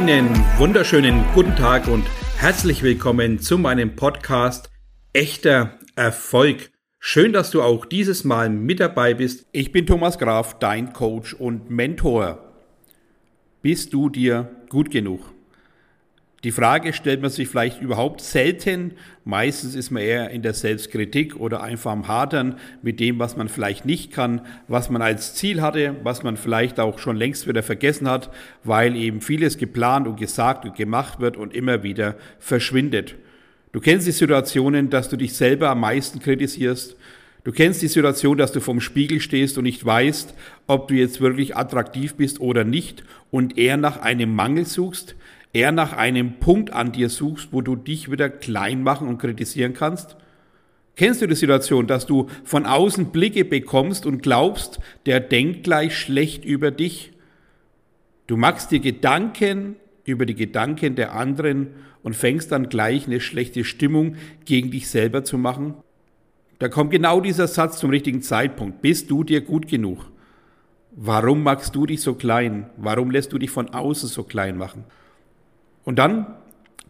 Einen wunderschönen guten Tag und herzlich willkommen zu meinem Podcast Echter Erfolg. Schön, dass du auch dieses Mal mit dabei bist. Ich bin Thomas Graf, dein Coach und Mentor. Bist du dir gut genug? Die Frage stellt man sich vielleicht überhaupt selten. Meistens ist man eher in der Selbstkritik oder einfach am Hadern mit dem, was man vielleicht nicht kann, was man als Ziel hatte, was man vielleicht auch schon längst wieder vergessen hat, weil eben vieles geplant und gesagt und gemacht wird und immer wieder verschwindet. Du kennst die Situationen, dass du dich selber am meisten kritisierst. Du kennst die Situation, dass du vorm Spiegel stehst und nicht weißt, ob du jetzt wirklich attraktiv bist oder nicht und eher nach einem Mangel suchst eher nach einem Punkt an dir suchst, wo du dich wieder klein machen und kritisieren kannst? Kennst du die Situation, dass du von außen Blicke bekommst und glaubst, der denkt gleich schlecht über dich? Du machst dir Gedanken über die Gedanken der anderen und fängst dann gleich eine schlechte Stimmung gegen dich selber zu machen? Da kommt genau dieser Satz zum richtigen Zeitpunkt. Bist du dir gut genug? Warum machst du dich so klein? Warum lässt du dich von außen so klein machen? Und dann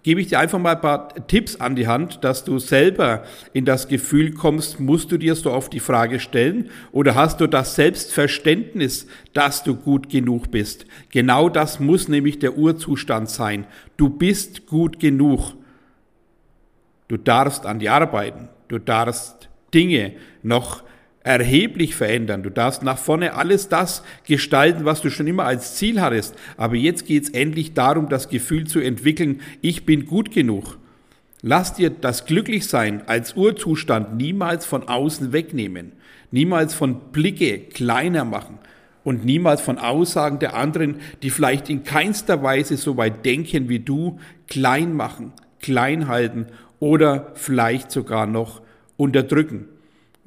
gebe ich dir einfach mal ein paar Tipps an die Hand, dass du selber in das Gefühl kommst, musst du dir so oft die Frage stellen oder hast du das Selbstverständnis, dass du gut genug bist? Genau das muss nämlich der Urzustand sein. Du bist gut genug. Du darfst an die arbeiten. Du darfst Dinge noch erheblich verändern. Du darfst nach vorne alles das gestalten, was du schon immer als Ziel hattest. Aber jetzt geht es endlich darum, das Gefühl zu entwickeln, ich bin gut genug. Lass dir das Glücklichsein als Urzustand niemals von außen wegnehmen, niemals von Blicke kleiner machen und niemals von Aussagen der anderen, die vielleicht in keinster Weise so weit denken wie du, klein machen, klein halten oder vielleicht sogar noch unterdrücken.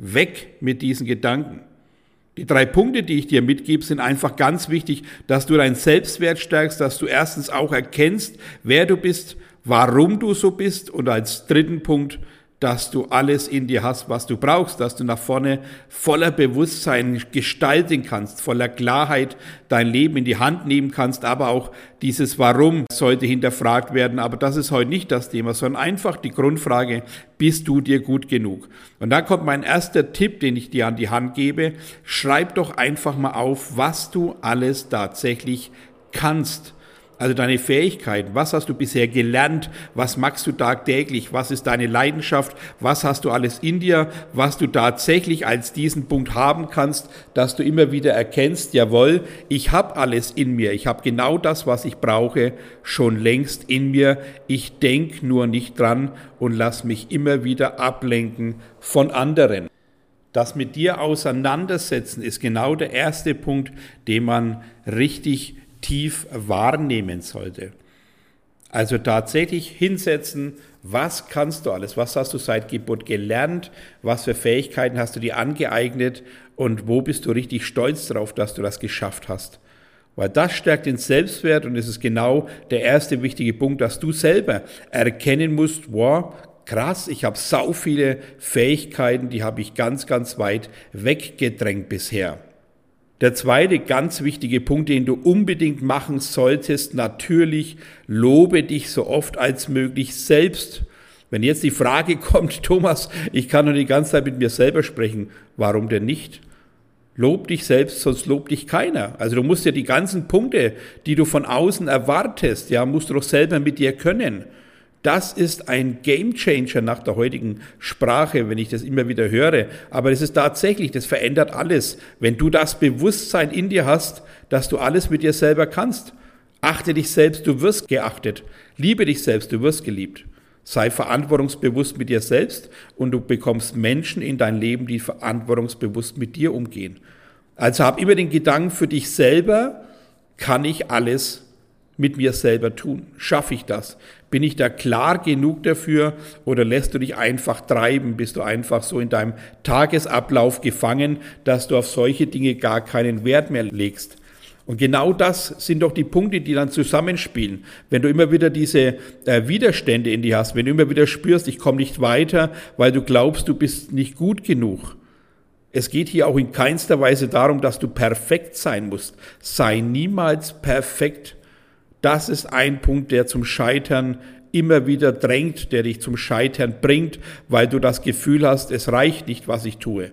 Weg mit diesen Gedanken. Die drei Punkte, die ich dir mitgebe, sind einfach ganz wichtig, dass du deinen Selbstwert stärkst, dass du erstens auch erkennst, wer du bist, warum du so bist und als dritten Punkt, dass du alles in dir hast, was du brauchst, dass du nach vorne voller Bewusstsein gestalten kannst, voller Klarheit dein Leben in die Hand nehmen kannst, aber auch dieses Warum sollte hinterfragt werden. Aber das ist heute nicht das Thema, sondern einfach die Grundfrage, bist du dir gut genug? Und da kommt mein erster Tipp, den ich dir an die Hand gebe. Schreib doch einfach mal auf, was du alles tatsächlich kannst. Also deine Fähigkeiten, was hast du bisher gelernt, was machst du tagtäglich, was ist deine Leidenschaft, was hast du alles in dir, was du tatsächlich als diesen Punkt haben kannst, dass du immer wieder erkennst, jawohl, ich habe alles in mir, ich habe genau das, was ich brauche, schon längst in mir, ich denke nur nicht dran und lass mich immer wieder ablenken von anderen. Das mit dir auseinandersetzen ist genau der erste Punkt, den man richtig tief wahrnehmen sollte. Also tatsächlich hinsetzen, was kannst du alles, was hast du seit Geburt gelernt, was für Fähigkeiten hast du dir angeeignet und wo bist du richtig stolz darauf, dass du das geschafft hast. Weil das stärkt den Selbstwert und es ist genau der erste wichtige Punkt, dass du selber erkennen musst, wow, krass, ich habe sau viele Fähigkeiten, die habe ich ganz, ganz weit weggedrängt bisher. Der zweite ganz wichtige Punkt, den du unbedingt machen solltest, natürlich lobe dich so oft als möglich selbst. Wenn jetzt die Frage kommt, Thomas, ich kann nur die ganze Zeit mit mir selber sprechen, warum denn nicht? Lob dich selbst, sonst lobt dich keiner. Also du musst ja die ganzen Punkte, die du von außen erwartest, ja, musst du doch selber mit dir können. Das ist ein Gamechanger nach der heutigen Sprache, wenn ich das immer wieder höre. Aber es ist tatsächlich, das verändert alles. Wenn du das Bewusstsein in dir hast, dass du alles mit dir selber kannst. Achte dich selbst, du wirst geachtet. Liebe dich selbst, du wirst geliebt. Sei verantwortungsbewusst mit dir selbst und du bekommst Menschen in dein Leben, die verantwortungsbewusst mit dir umgehen. Also hab immer den Gedanken für dich selber, kann ich alles mit mir selber tun? Schaffe ich das? Bin ich da klar genug dafür oder lässt du dich einfach treiben? Bist du einfach so in deinem Tagesablauf gefangen, dass du auf solche Dinge gar keinen Wert mehr legst? Und genau das sind doch die Punkte, die dann zusammenspielen. Wenn du immer wieder diese äh, Widerstände in dir hast, wenn du immer wieder spürst, ich komme nicht weiter, weil du glaubst, du bist nicht gut genug. Es geht hier auch in keinster Weise darum, dass du perfekt sein musst. Sei niemals perfekt. Das ist ein Punkt, der zum Scheitern immer wieder drängt, der dich zum Scheitern bringt, weil du das Gefühl hast, es reicht nicht, was ich tue.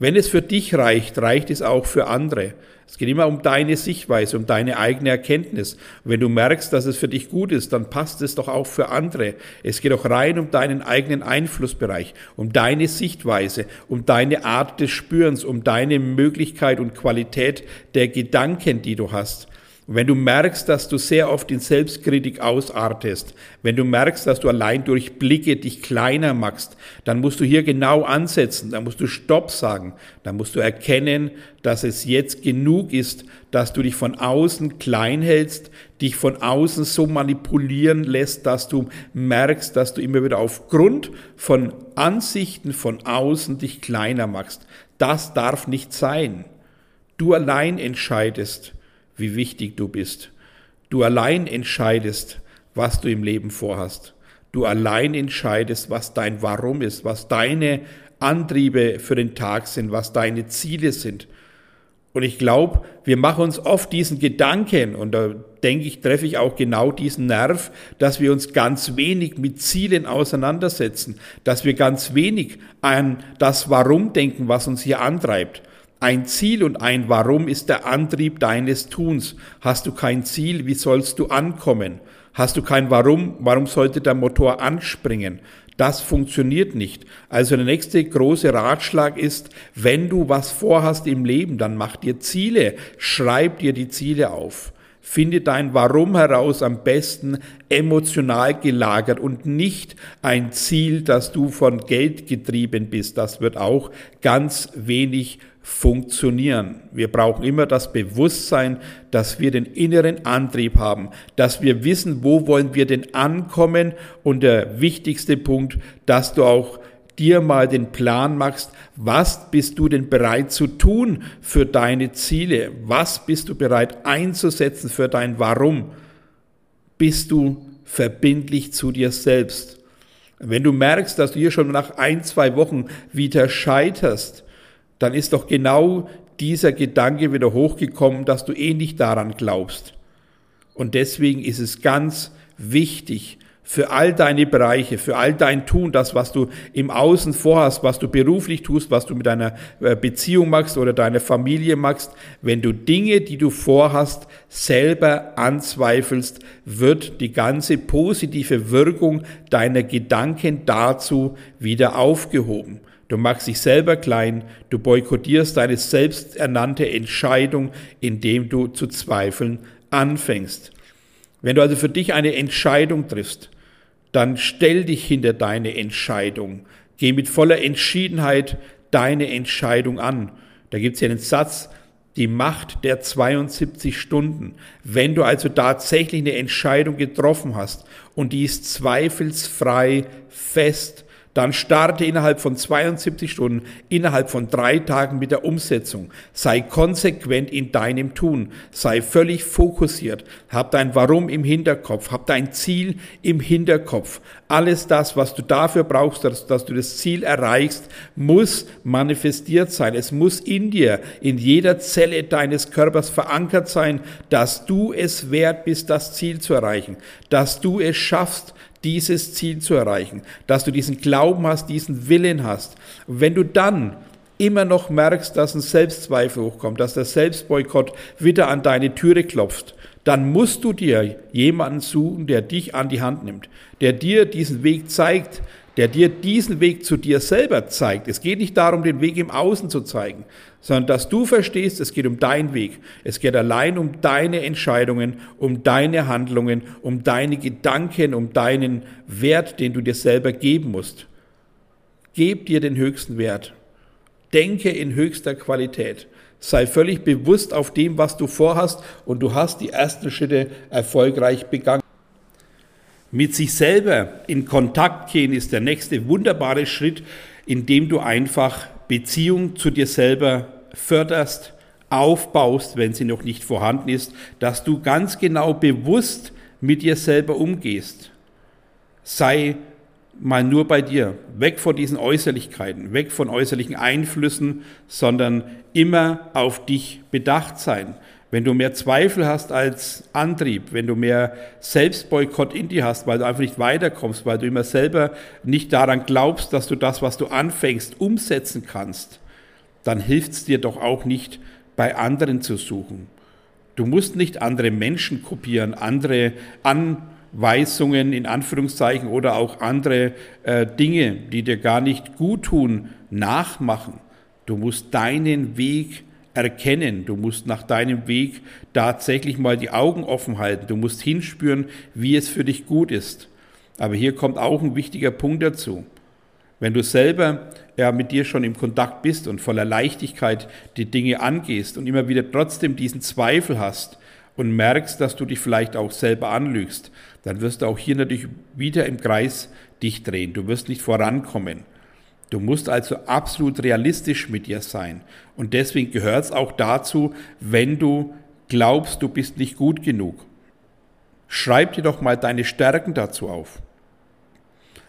Wenn es für dich reicht, reicht es auch für andere. Es geht immer um deine Sichtweise, um deine eigene Erkenntnis. Wenn du merkst, dass es für dich gut ist, dann passt es doch auch für andere. Es geht auch rein um deinen eigenen Einflussbereich, um deine Sichtweise, um deine Art des Spürens, um deine Möglichkeit und Qualität der Gedanken, die du hast. Und wenn du merkst, dass du sehr oft in Selbstkritik ausartest, wenn du merkst, dass du allein durch Blicke dich kleiner machst, dann musst du hier genau ansetzen, dann musst du Stopp sagen, dann musst du erkennen, dass es jetzt genug ist, dass du dich von außen klein hältst, dich von außen so manipulieren lässt, dass du merkst, dass du immer wieder aufgrund von Ansichten von außen dich kleiner machst. Das darf nicht sein. Du allein entscheidest, wie wichtig du bist. Du allein entscheidest, was du im Leben vorhast. Du allein entscheidest, was dein Warum ist, was deine Antriebe für den Tag sind, was deine Ziele sind. Und ich glaube, wir machen uns oft diesen Gedanken, und da denke ich, treffe ich auch genau diesen Nerv, dass wir uns ganz wenig mit Zielen auseinandersetzen, dass wir ganz wenig an das Warum denken, was uns hier antreibt. Ein Ziel und ein Warum ist der Antrieb deines Tuns. Hast du kein Ziel, wie sollst du ankommen? Hast du kein Warum, warum sollte der Motor anspringen? Das funktioniert nicht. Also der nächste große Ratschlag ist, wenn du was vorhast im Leben, dann mach dir Ziele, schreib dir die Ziele auf. Finde dein Warum heraus am besten emotional gelagert und nicht ein Ziel, dass du von Geld getrieben bist. Das wird auch ganz wenig funktionieren. Wir brauchen immer das Bewusstsein, dass wir den inneren Antrieb haben, dass wir wissen, wo wollen wir denn ankommen und der wichtigste Punkt, dass du auch dir mal den Plan machst, was bist du denn bereit zu tun für deine Ziele? Was bist du bereit einzusetzen für dein Warum? Bist du verbindlich zu dir selbst? Wenn du merkst, dass du hier schon nach ein, zwei Wochen wieder scheiterst, dann ist doch genau dieser Gedanke wieder hochgekommen, dass du eh nicht daran glaubst. Und deswegen ist es ganz wichtig, für all deine Bereiche, für all dein Tun, das, was du im Außen vorhast, was du beruflich tust, was du mit deiner äh, Beziehung machst oder deiner Familie machst, wenn du Dinge, die du vorhast, selber anzweifelst, wird die ganze positive Wirkung deiner Gedanken dazu wieder aufgehoben. Du machst dich selber klein, du boykottierst deine selbsternannte Entscheidung, indem du zu zweifeln anfängst. Wenn du also für dich eine Entscheidung triffst, dann stell dich hinter deine Entscheidung. Geh mit voller Entschiedenheit deine Entscheidung an. Da gibt es ja einen Satz, die Macht der 72 Stunden. Wenn du also tatsächlich eine Entscheidung getroffen hast und die ist zweifelsfrei fest, dann starte innerhalb von 72 Stunden, innerhalb von drei Tagen mit der Umsetzung. Sei konsequent in deinem Tun. Sei völlig fokussiert. Hab dein Warum im Hinterkopf. Hab dein Ziel im Hinterkopf. Alles das, was du dafür brauchst, dass, dass du das Ziel erreichst, muss manifestiert sein. Es muss in dir, in jeder Zelle deines Körpers verankert sein, dass du es wert bist, das Ziel zu erreichen. Dass du es schaffst, dieses Ziel zu erreichen, dass du diesen Glauben hast, diesen Willen hast. Und wenn du dann immer noch merkst, dass ein Selbstzweifel hochkommt, dass der Selbstboykott wieder an deine Türe klopft, dann musst du dir jemanden suchen, der dich an die Hand nimmt, der dir diesen Weg zeigt, der dir diesen Weg zu dir selber zeigt. Es geht nicht darum, den Weg im Außen zu zeigen, sondern dass du verstehst, es geht um deinen Weg. Es geht allein um deine Entscheidungen, um deine Handlungen, um deine Gedanken, um deinen Wert, den du dir selber geben musst. Geb dir den höchsten Wert. Denke in höchster Qualität. Sei völlig bewusst auf dem, was du vorhast und du hast die ersten Schritte erfolgreich begangen. Mit sich selber in Kontakt gehen ist der nächste wunderbare Schritt, indem du einfach Beziehung zu dir selber förderst, aufbaust, wenn sie noch nicht vorhanden ist, dass du ganz genau bewusst mit dir selber umgehst. Sei mal nur bei dir, weg von diesen Äußerlichkeiten, weg von äußerlichen Einflüssen, sondern immer auf dich bedacht sein. Wenn du mehr Zweifel hast als Antrieb, wenn du mehr Selbstboykott in dir hast, weil du einfach nicht weiterkommst, weil du immer selber nicht daran glaubst, dass du das, was du anfängst, umsetzen kannst, dann hilft es dir doch auch nicht, bei anderen zu suchen. Du musst nicht andere Menschen kopieren, andere Anweisungen in Anführungszeichen oder auch andere äh, Dinge, die dir gar nicht gut tun, nachmachen. Du musst deinen Weg erkennen. Du musst nach deinem Weg tatsächlich mal die Augen offen halten. Du musst hinspüren, wie es für dich gut ist. Aber hier kommt auch ein wichtiger Punkt dazu. Wenn du selber ja mit dir schon im Kontakt bist und voller Leichtigkeit die Dinge angehst und immer wieder trotzdem diesen Zweifel hast und merkst, dass du dich vielleicht auch selber anlügst, dann wirst du auch hier natürlich wieder im Kreis dich drehen. Du wirst nicht vorankommen. Du musst also absolut realistisch mit dir sein. Und deswegen gehört es auch dazu, wenn du glaubst, du bist nicht gut genug. Schreib dir doch mal deine Stärken dazu auf.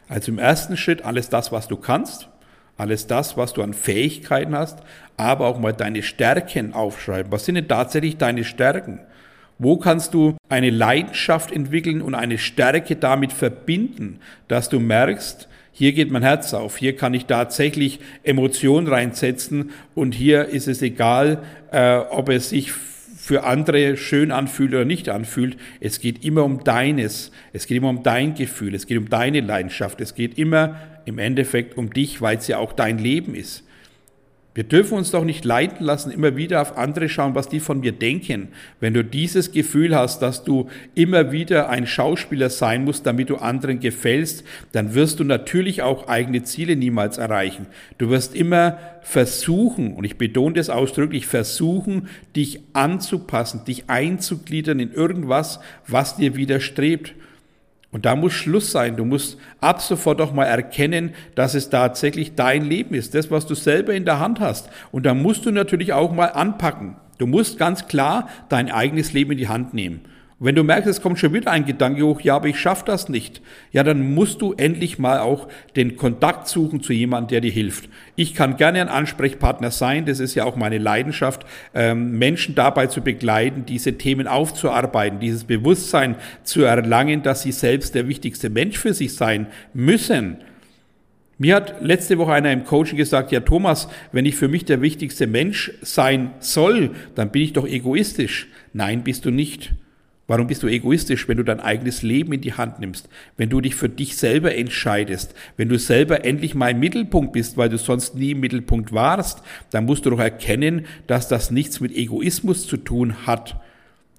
Also im ersten Schritt alles das, was du kannst, alles das, was du an Fähigkeiten hast, aber auch mal deine Stärken aufschreiben. Was sind denn tatsächlich deine Stärken? Wo kannst du eine Leidenschaft entwickeln und eine Stärke damit verbinden, dass du merkst, hier geht mein Herz auf, hier kann ich tatsächlich Emotionen reinsetzen und hier ist es egal, äh, ob es sich für andere schön anfühlt oder nicht anfühlt. Es geht immer um deines, es geht immer um dein Gefühl, es geht um deine Leidenschaft, es geht immer im Endeffekt um dich, weil es ja auch dein Leben ist. Wir dürfen uns doch nicht leiten lassen, immer wieder auf andere schauen, was die von mir denken. Wenn du dieses Gefühl hast, dass du immer wieder ein Schauspieler sein musst, damit du anderen gefällst, dann wirst du natürlich auch eigene Ziele niemals erreichen. Du wirst immer versuchen, und ich betone das ausdrücklich, versuchen, dich anzupassen, dich einzugliedern in irgendwas, was dir widerstrebt. Und da muss Schluss sein. Du musst ab sofort auch mal erkennen, dass es tatsächlich dein Leben ist, das, was du selber in der Hand hast. Und da musst du natürlich auch mal anpacken. Du musst ganz klar dein eigenes Leben in die Hand nehmen. Wenn du merkst, es kommt schon wieder ein Gedanke hoch, ja, aber ich schaffe das nicht, ja, dann musst du endlich mal auch den Kontakt suchen zu jemandem, der dir hilft. Ich kann gerne ein Ansprechpartner sein, das ist ja auch meine Leidenschaft, ähm, Menschen dabei zu begleiten, diese Themen aufzuarbeiten, dieses Bewusstsein zu erlangen, dass sie selbst der wichtigste Mensch für sich sein müssen. Mir hat letzte Woche einer im Coaching gesagt, ja Thomas, wenn ich für mich der wichtigste Mensch sein soll, dann bin ich doch egoistisch. Nein, bist du nicht. Warum bist du egoistisch, wenn du dein eigenes Leben in die Hand nimmst, wenn du dich für dich selber entscheidest, wenn du selber endlich mal im Mittelpunkt bist, weil du sonst nie im Mittelpunkt warst, dann musst du doch erkennen, dass das nichts mit Egoismus zu tun hat.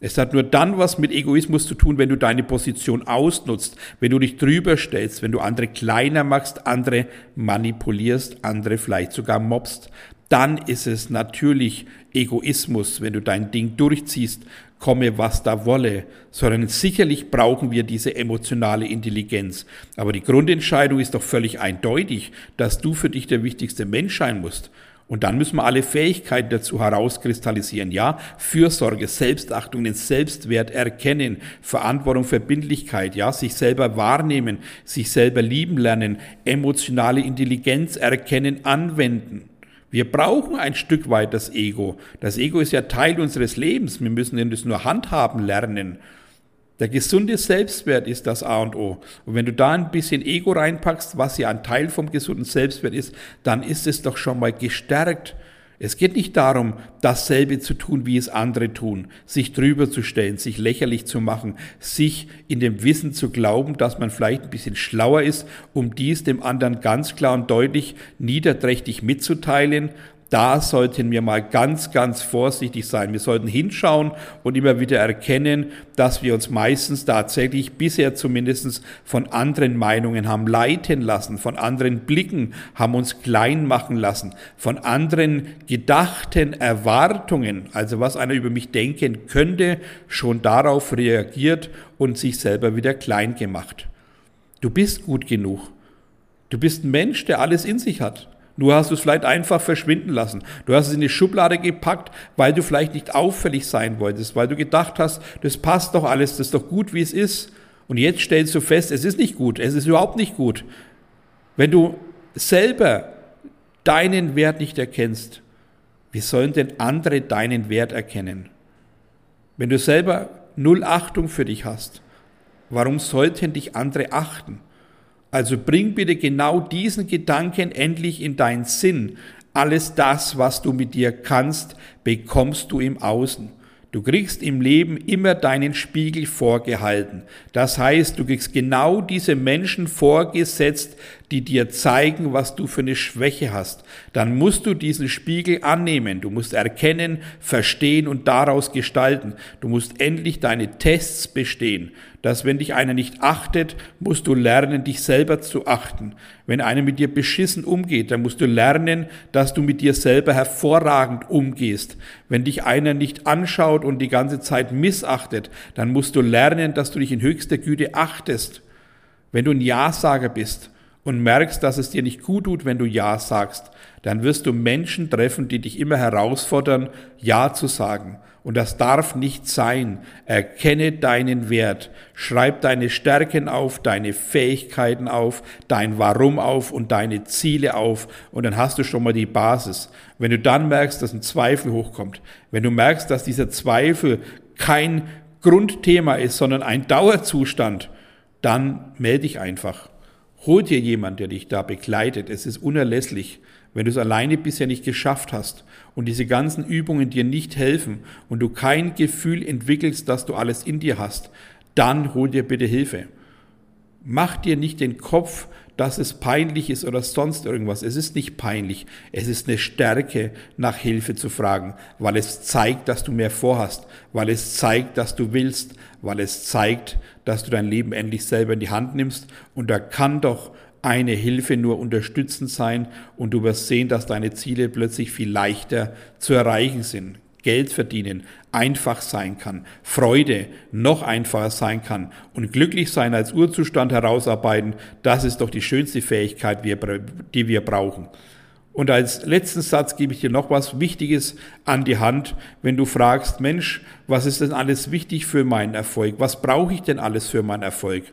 Es hat nur dann was mit Egoismus zu tun, wenn du deine Position ausnutzt, wenn du dich drüber stellst, wenn du andere kleiner machst, andere manipulierst, andere vielleicht sogar mobst. Dann ist es natürlich Egoismus, wenn du dein Ding durchziehst komme, was da wolle, sondern sicherlich brauchen wir diese emotionale Intelligenz. Aber die Grundentscheidung ist doch völlig eindeutig, dass du für dich der wichtigste Mensch sein musst. Und dann müssen wir alle Fähigkeiten dazu herauskristallisieren. Ja, Fürsorge, Selbstachtung, den Selbstwert erkennen, Verantwortung, Verbindlichkeit, ja, sich selber wahrnehmen, sich selber lieben lernen, emotionale Intelligenz erkennen, anwenden. Wir brauchen ein Stück weit das Ego. Das Ego ist ja Teil unseres Lebens. Wir müssen es nur handhaben lernen. Der gesunde Selbstwert ist das A und O. Und wenn du da ein bisschen Ego reinpackst, was ja ein Teil vom gesunden Selbstwert ist, dann ist es doch schon mal gestärkt. Es geht nicht darum, dasselbe zu tun, wie es andere tun, sich drüber zu stellen, sich lächerlich zu machen, sich in dem Wissen zu glauben, dass man vielleicht ein bisschen schlauer ist, um dies dem anderen ganz klar und deutlich niederträchtig mitzuteilen, da sollten wir mal ganz, ganz vorsichtig sein. Wir sollten hinschauen und immer wieder erkennen, dass wir uns meistens tatsächlich bisher zumindest von anderen Meinungen haben leiten lassen, von anderen Blicken haben uns klein machen lassen, von anderen gedachten Erwartungen, also was einer über mich denken könnte, schon darauf reagiert und sich selber wieder klein gemacht. Du bist gut genug. Du bist ein Mensch, der alles in sich hat. Nur hast du es vielleicht einfach verschwinden lassen. Du hast es in die Schublade gepackt, weil du vielleicht nicht auffällig sein wolltest, weil du gedacht hast, das passt doch alles, das ist doch gut, wie es ist. Und jetzt stellst du fest, es ist nicht gut, es ist überhaupt nicht gut. Wenn du selber deinen Wert nicht erkennst, wie sollen denn andere deinen Wert erkennen? Wenn du selber null Achtung für dich hast, warum sollten dich andere achten? Also bring bitte genau diesen Gedanken endlich in deinen Sinn. Alles das, was du mit dir kannst, bekommst du im Außen. Du kriegst im Leben immer deinen Spiegel vorgehalten. Das heißt, du kriegst genau diese Menschen vorgesetzt, die dir zeigen, was du für eine Schwäche hast. Dann musst du diesen Spiegel annehmen. Du musst erkennen, verstehen und daraus gestalten. Du musst endlich deine Tests bestehen dass wenn dich einer nicht achtet, musst du lernen, dich selber zu achten. Wenn einer mit dir beschissen umgeht, dann musst du lernen, dass du mit dir selber hervorragend umgehst. Wenn dich einer nicht anschaut und die ganze Zeit missachtet, dann musst du lernen, dass du dich in höchster Güte achtest. Wenn du ein Ja-Sager bist und merkst, dass es dir nicht gut tut, wenn du Ja sagst, dann wirst du Menschen treffen, die dich immer herausfordern, Ja zu sagen. Und das darf nicht sein. Erkenne deinen Wert. Schreib deine Stärken auf, deine Fähigkeiten auf, dein Warum auf und deine Ziele auf. Und dann hast du schon mal die Basis. Wenn du dann merkst, dass ein Zweifel hochkommt, wenn du merkst, dass dieser Zweifel kein Grundthema ist, sondern ein Dauerzustand, dann melde dich einfach. Hol dir jemand, der dich da begleitet. Es ist unerlässlich. Wenn du es alleine bisher nicht geschafft hast und diese ganzen Übungen dir nicht helfen und du kein Gefühl entwickelst, dass du alles in dir hast, dann hol dir bitte Hilfe. Mach dir nicht den Kopf, dass es peinlich ist oder sonst irgendwas. Es ist nicht peinlich. Es ist eine Stärke, nach Hilfe zu fragen, weil es zeigt, dass du mehr vorhast, weil es zeigt, dass du willst, weil es zeigt, dass du dein Leben endlich selber in die Hand nimmst. Und da kann doch eine Hilfe nur unterstützend sein und du wirst sehen, dass deine Ziele plötzlich viel leichter zu erreichen sind. Geld verdienen einfach sein kann, Freude noch einfacher sein kann und glücklich sein als Urzustand herausarbeiten, das ist doch die schönste Fähigkeit, die wir brauchen. Und als letzten Satz gebe ich dir noch was Wichtiges an die Hand, wenn du fragst, Mensch, was ist denn alles wichtig für meinen Erfolg? Was brauche ich denn alles für meinen Erfolg?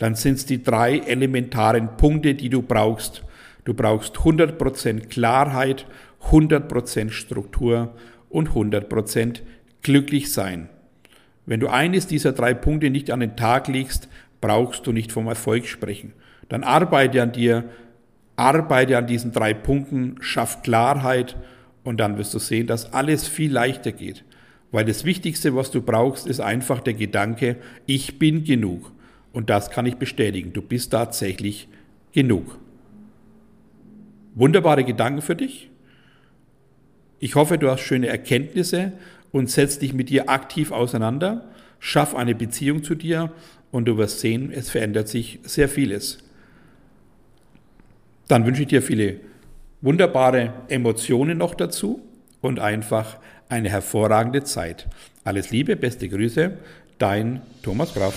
Dann sind es die drei elementaren Punkte, die du brauchst. Du brauchst 100% Klarheit, 100% Struktur und 100% glücklich sein. Wenn du eines dieser drei Punkte nicht an den Tag legst, brauchst du nicht vom Erfolg sprechen. Dann arbeite an dir, arbeite an diesen drei Punkten, schaff Klarheit und dann wirst du sehen, dass alles viel leichter geht. Weil das Wichtigste, was du brauchst, ist einfach der Gedanke, ich bin genug. Und das kann ich bestätigen. Du bist tatsächlich genug. Wunderbare Gedanken für dich. Ich hoffe, du hast schöne Erkenntnisse und setzt dich mit dir aktiv auseinander. Schaff eine Beziehung zu dir und du wirst sehen, es verändert sich sehr vieles. Dann wünsche ich dir viele wunderbare Emotionen noch dazu und einfach eine hervorragende Zeit. Alles Liebe, beste Grüße, dein Thomas Graf.